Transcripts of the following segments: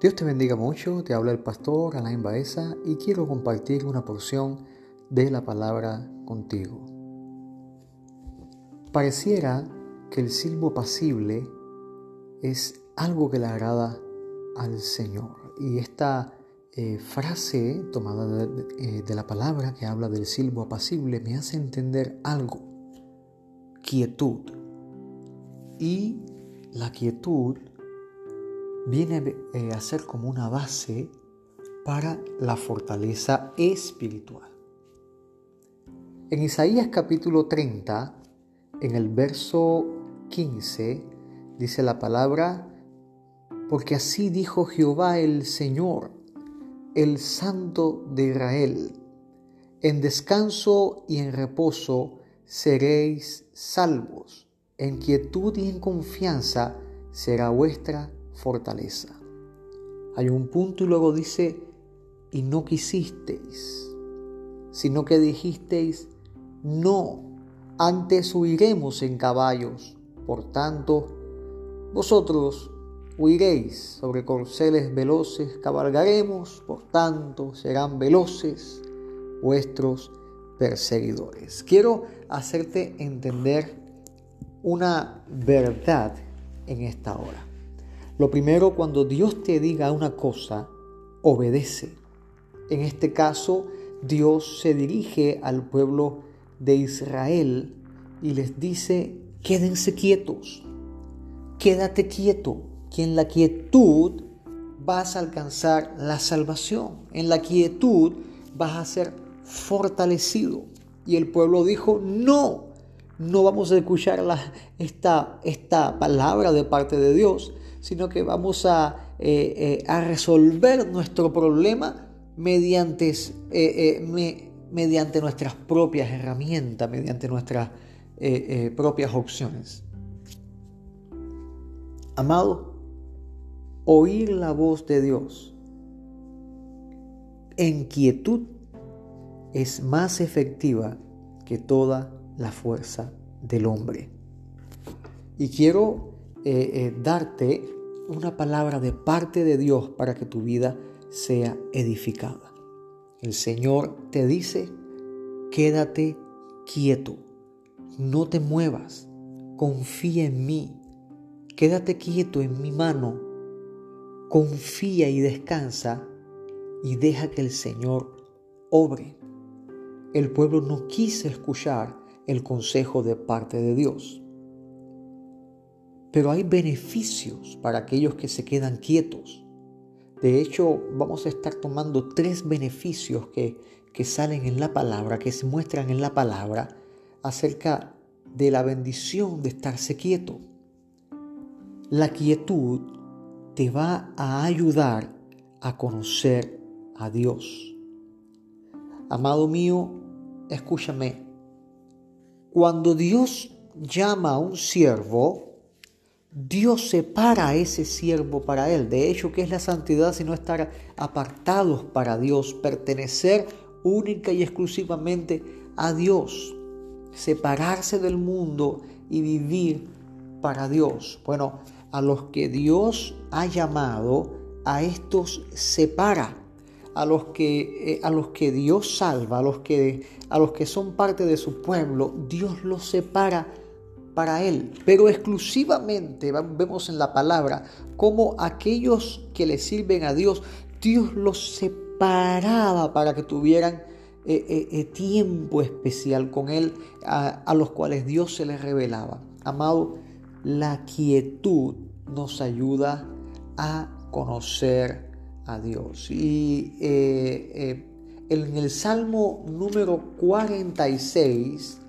Dios te bendiga mucho, te habla el pastor Alain Baeza y quiero compartir una porción de la palabra contigo. Pareciera que el silbo apacible es algo que le agrada al Señor y esta eh, frase tomada eh, de, la palabra que habla del silbo apacible me hace entender algo, quietud. Y la quietud viene eh, a ser como una base para la fortaleza espiritual. En Isaías capítulo 30, en el verso 15, dice la palabra, porque así dijo Jehová el Señor, el Santo de Israel, en descanso y en reposo seréis salvos, en quietud y en confianza será vuestra fortaleza. Hay un punto y luego dice, y no quisisteis, sino que dijisteis, no, antes huiremos en caballos. Por tanto, vosotros huiréis sobre corceles veloces, cabalgaremos, por tanto serán veloces vuestros perseguidores. Quiero hacerte entender una verdad en esta hora. Lo primero, cuando Dios te diga una cosa, obedece. En este caso, Dios se dirige al pueblo de Israel y les dice, quédense quietos, quédate quieto, que en la quietud vas a alcanzar la salvación, en la quietud vas a ser fortalecido. Y el pueblo dijo, no, no vamos a escuchar esta, esta palabra de parte de Dios, sino que vamos a, eh, eh, a resolver nuestro problema mediante, eh, mediante nuestras propias herramientas, mediante nuestras propias opciones. Amado, oír la voz de Dios en quietud es más efectiva que toda la fuerza del hombre. Y quiero eh, eh, darte una palabra de parte de Dios para que tu vida sea edificada. El Señor te dice, quédate quieto, no te muevas, confía en mí, quédate quieto en mi mano, confía y descansa y deja que el Señor obre. El pueblo no quiso escuchar el consejo de parte de Dios. Pero hay beneficios para aquellos que se quedan quietos. De hecho, vamos a estar tomando tres beneficios que, que salen en la palabra, que se muestran en la palabra acerca de la bendición de estarse quieto. La quietud te va a ayudar a conocer a Dios. Amado mío, escúchame. Cuando Dios llama a un siervo, Dios separa a ese siervo para él. De hecho, ¿qué es la santidad sino estar apartados para Dios, pertenecer única y exclusivamente a Dios, separarse del mundo y vivir para Dios? Bueno, a los que Dios ha llamado, a estos separa. A los que, eh, a los que Dios salva, a los que, a los que son parte de su pueblo, Dios los separa para Él, pero exclusivamente vemos en la palabra como aquellos que le sirven a Dios, Dios los separaba para que tuvieran eh, eh, eh, tiempo especial con Él, a, los cuales Dios se les revelaba. Amado, la quietud nos ayuda a conocer a Dios. Y en el Salmo número 46,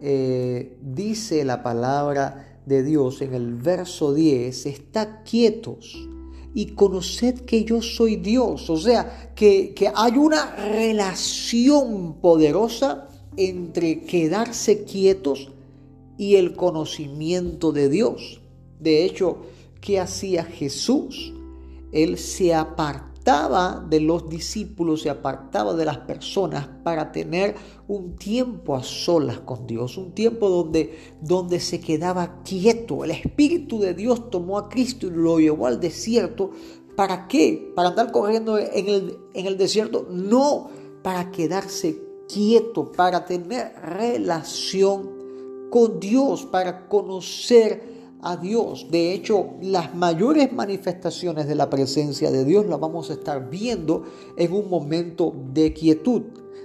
eh, dice la palabra de Dios en el verso 10, está quietos y conoced que yo soy Dios. O sea, que, que hay una relación poderosa entre quedarse quietos y el conocimiento de Dios. De hecho, ¿qué hacía Jesús? Él se apartó apartaba de los discípulos, se apartaba de las personas para tener un tiempo a solas con Dios, un tiempo donde, donde se quedaba quieto. El Espíritu de Dios tomó a Cristo y lo llevó al desierto ¿Para qué? ¿Para andar corriendo en el, en el desierto? No, para quedarse quieto, para tener relación con Dios, para conocer a Dios. De hecho, las mayores manifestaciones de la presencia de Dios las vamos a estar viendo en un momento de quietud.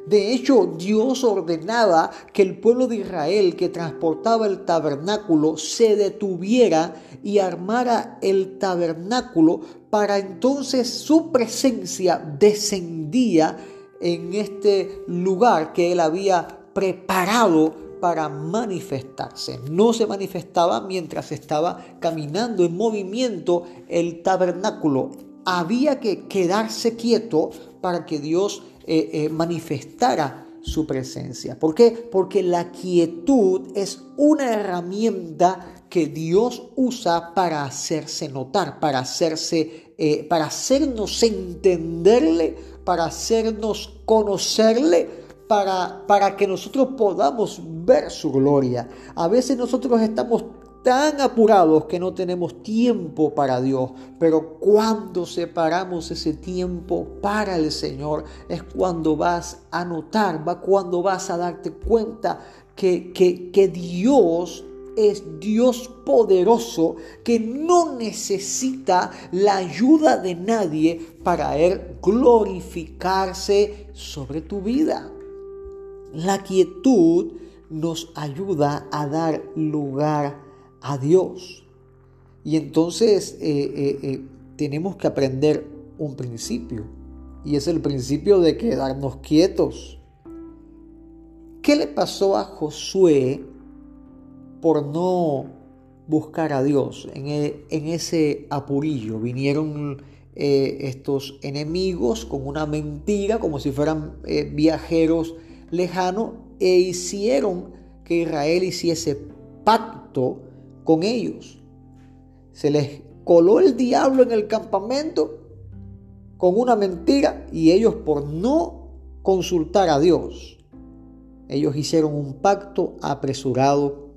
De hecho, Dios ordenaba que el pueblo de Israel que transportaba el tabernáculo se detuviera y armara el tabernáculo para entonces su presencia descendía en este lugar que él había preparado para manifestarse. No se manifestaba mientras estaba caminando en movimiento el tabernáculo. Había que quedarse quieto para que Dios eh, eh, manifestara su presencia. ¿Por qué? Porque la quietud es una herramienta que Dios usa para hacerse notar, para hacerse, eh, para hacernos entenderle, para hacernos conocerle, para, para que nosotros podamos ver su gloria. A veces nosotros estamos tan apurados que no tenemos tiempo para Dios, pero cuando separamos ese tiempo para el Señor es cuando vas a notar, va cuando vas a darte cuenta que, que, que Dios es Dios poderoso que no necesita la ayuda de nadie para Él glorificarse sobre tu vida. La quietud nos ayuda a dar lugar a Dios. Y entonces eh, eh, eh, tenemos que aprender un principio. Y es el principio de quedarnos quietos. ¿Qué le pasó a Josué por no buscar a Dios en, e, ese apurillo? Vinieron estos enemigos con una mentira, como si fueran viajeros lejanos, e hicieron que Israel hiciese pacto con ellos. Se les coló el diablo en el campamento con una mentira y ellos por no consultar a Dios, ellos hicieron un pacto apresurado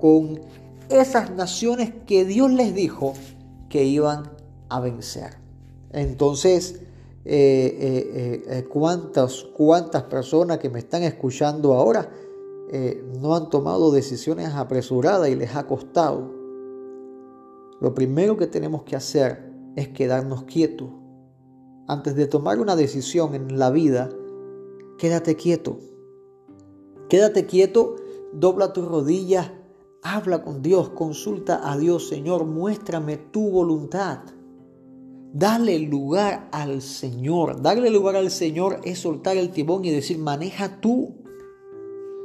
con esas naciones que Dios les dijo que iban a vencer. Entonces, eh, eh, eh, cuántas, cuántas personas que me están escuchando ahora no han tomado decisiones apresuradas y les ha costado. Lo primero que tenemos que hacer es quedarnos quietos. Antes de tomar una decisión en la vida, quédate quieto. Quédate quieto, dobla tus rodillas, habla con Dios, consulta a Dios, Señor, muéstrame tu voluntad. Dale lugar al Señor. Darle lugar al Señor es soltar el timón y decir, maneja tú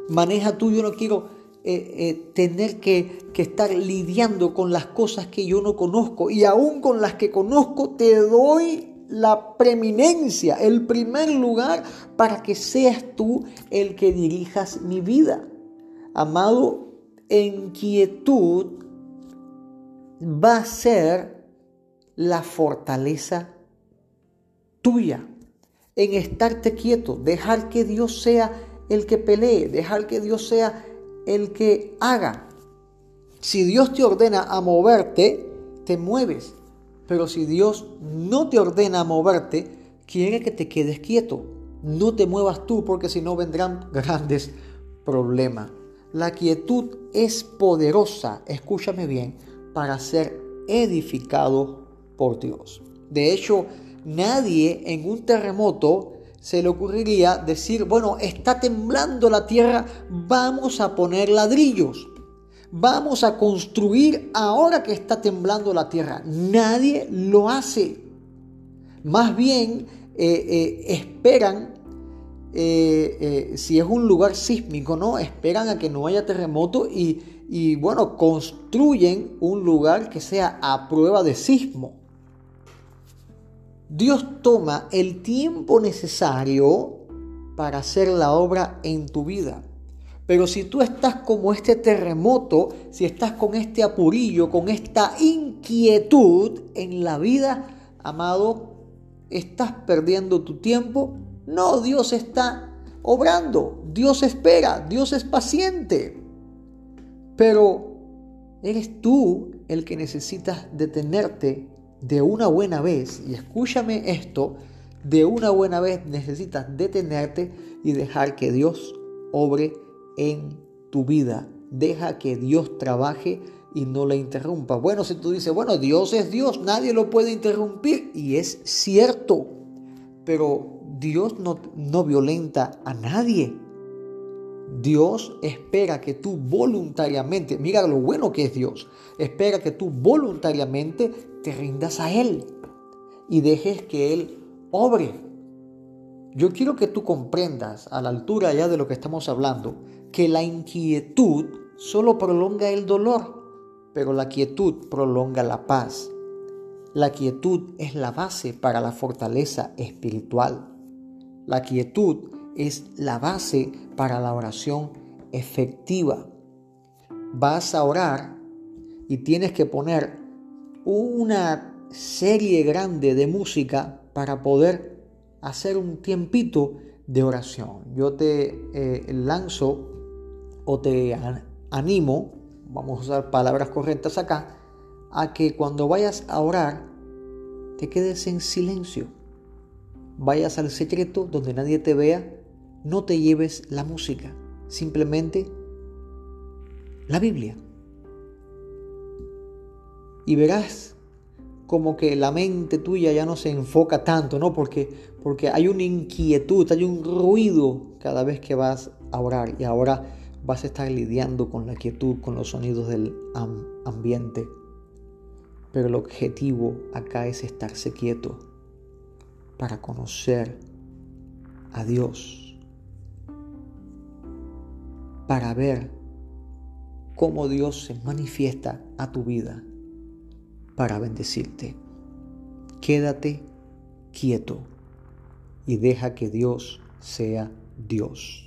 maneja tú, yo no quiero eh, eh, tener que, estar lidiando con las cosas que yo no conozco y aún con las que conozco te doy la preeminencia, el primer lugar para que seas tú el que dirijas mi vida. Amado, en quietud va a ser la fortaleza tuya. En estarte quieto, dejar que Dios sea el que pelee, dejar que Dios sea el que haga. Si Dios te ordena a moverte, te mueves. Pero si Dios no te ordena a moverte, quiere que te quedes quieto. No te muevas tú porque si no vendrán grandes problemas. La quietud es poderosa, escúchame bien, para ser edificado por Dios. De hecho, nadie en un terremoto se le ocurriría decir, bueno, está temblando la tierra, vamos a poner ladrillos. Vamos a construir ahora que está temblando la tierra. Nadie lo hace. Más bien eh, eh, esperan, eh, si es un lugar sísmico, ¿no? Esperan a que no haya terremoto y, y bueno, construyen un lugar que sea a prueba de sismo. Dios toma el tiempo necesario para hacer la obra en tu vida. Pero si tú estás como este terremoto, si estás con este apurillo, con esta inquietud en la vida, amado, estás perdiendo tu tiempo. No, Dios está obrando, Dios espera, Dios es paciente. Pero eres tú el que necesitas detenerte de una buena vez, y escúchame esto, de una buena vez necesitas detenerte y dejar que Dios obre en tu vida. Deja que Dios trabaje y no le interrumpa. Bueno, si tú dices, bueno, Dios es Dios, nadie lo puede interrumpir, y es cierto, pero Dios no, no violenta a nadie. Dios espera que tú voluntariamente, mira lo bueno que es Dios, espera que tú voluntariamente te rindas a Él y dejes que Él obre. Yo quiero que tú comprendas a la altura ya de lo que estamos hablando, que la inquietud solo prolonga el dolor, pero la quietud prolonga la paz. La quietud es la base para la fortaleza espiritual. La quietud es la base para la oración efectiva. Vas a orar y tienes que poner una serie grande de música para poder hacer un tiempito de oración. Yo te eh, lanzo o te animo, vamos a usar palabras correctas acá, a que cuando vayas a orar te quedes en silencio. Vayas al secreto donde nadie te vea no te lleves la música, simplemente la Biblia. Y verás como que la mente tuya ya no se enfoca tanto, ¿no? Porque, porque hay una inquietud, hay un ruido cada vez que vas a orar y ahora vas a estar lidiando con la quietud, con los sonidos del ambiente. Pero el objetivo acá es estarse quieto para conocer a Dios para ver cómo Dios se manifiesta a tu vida para bendecirte. Quédate quieto y deja que Dios sea Dios.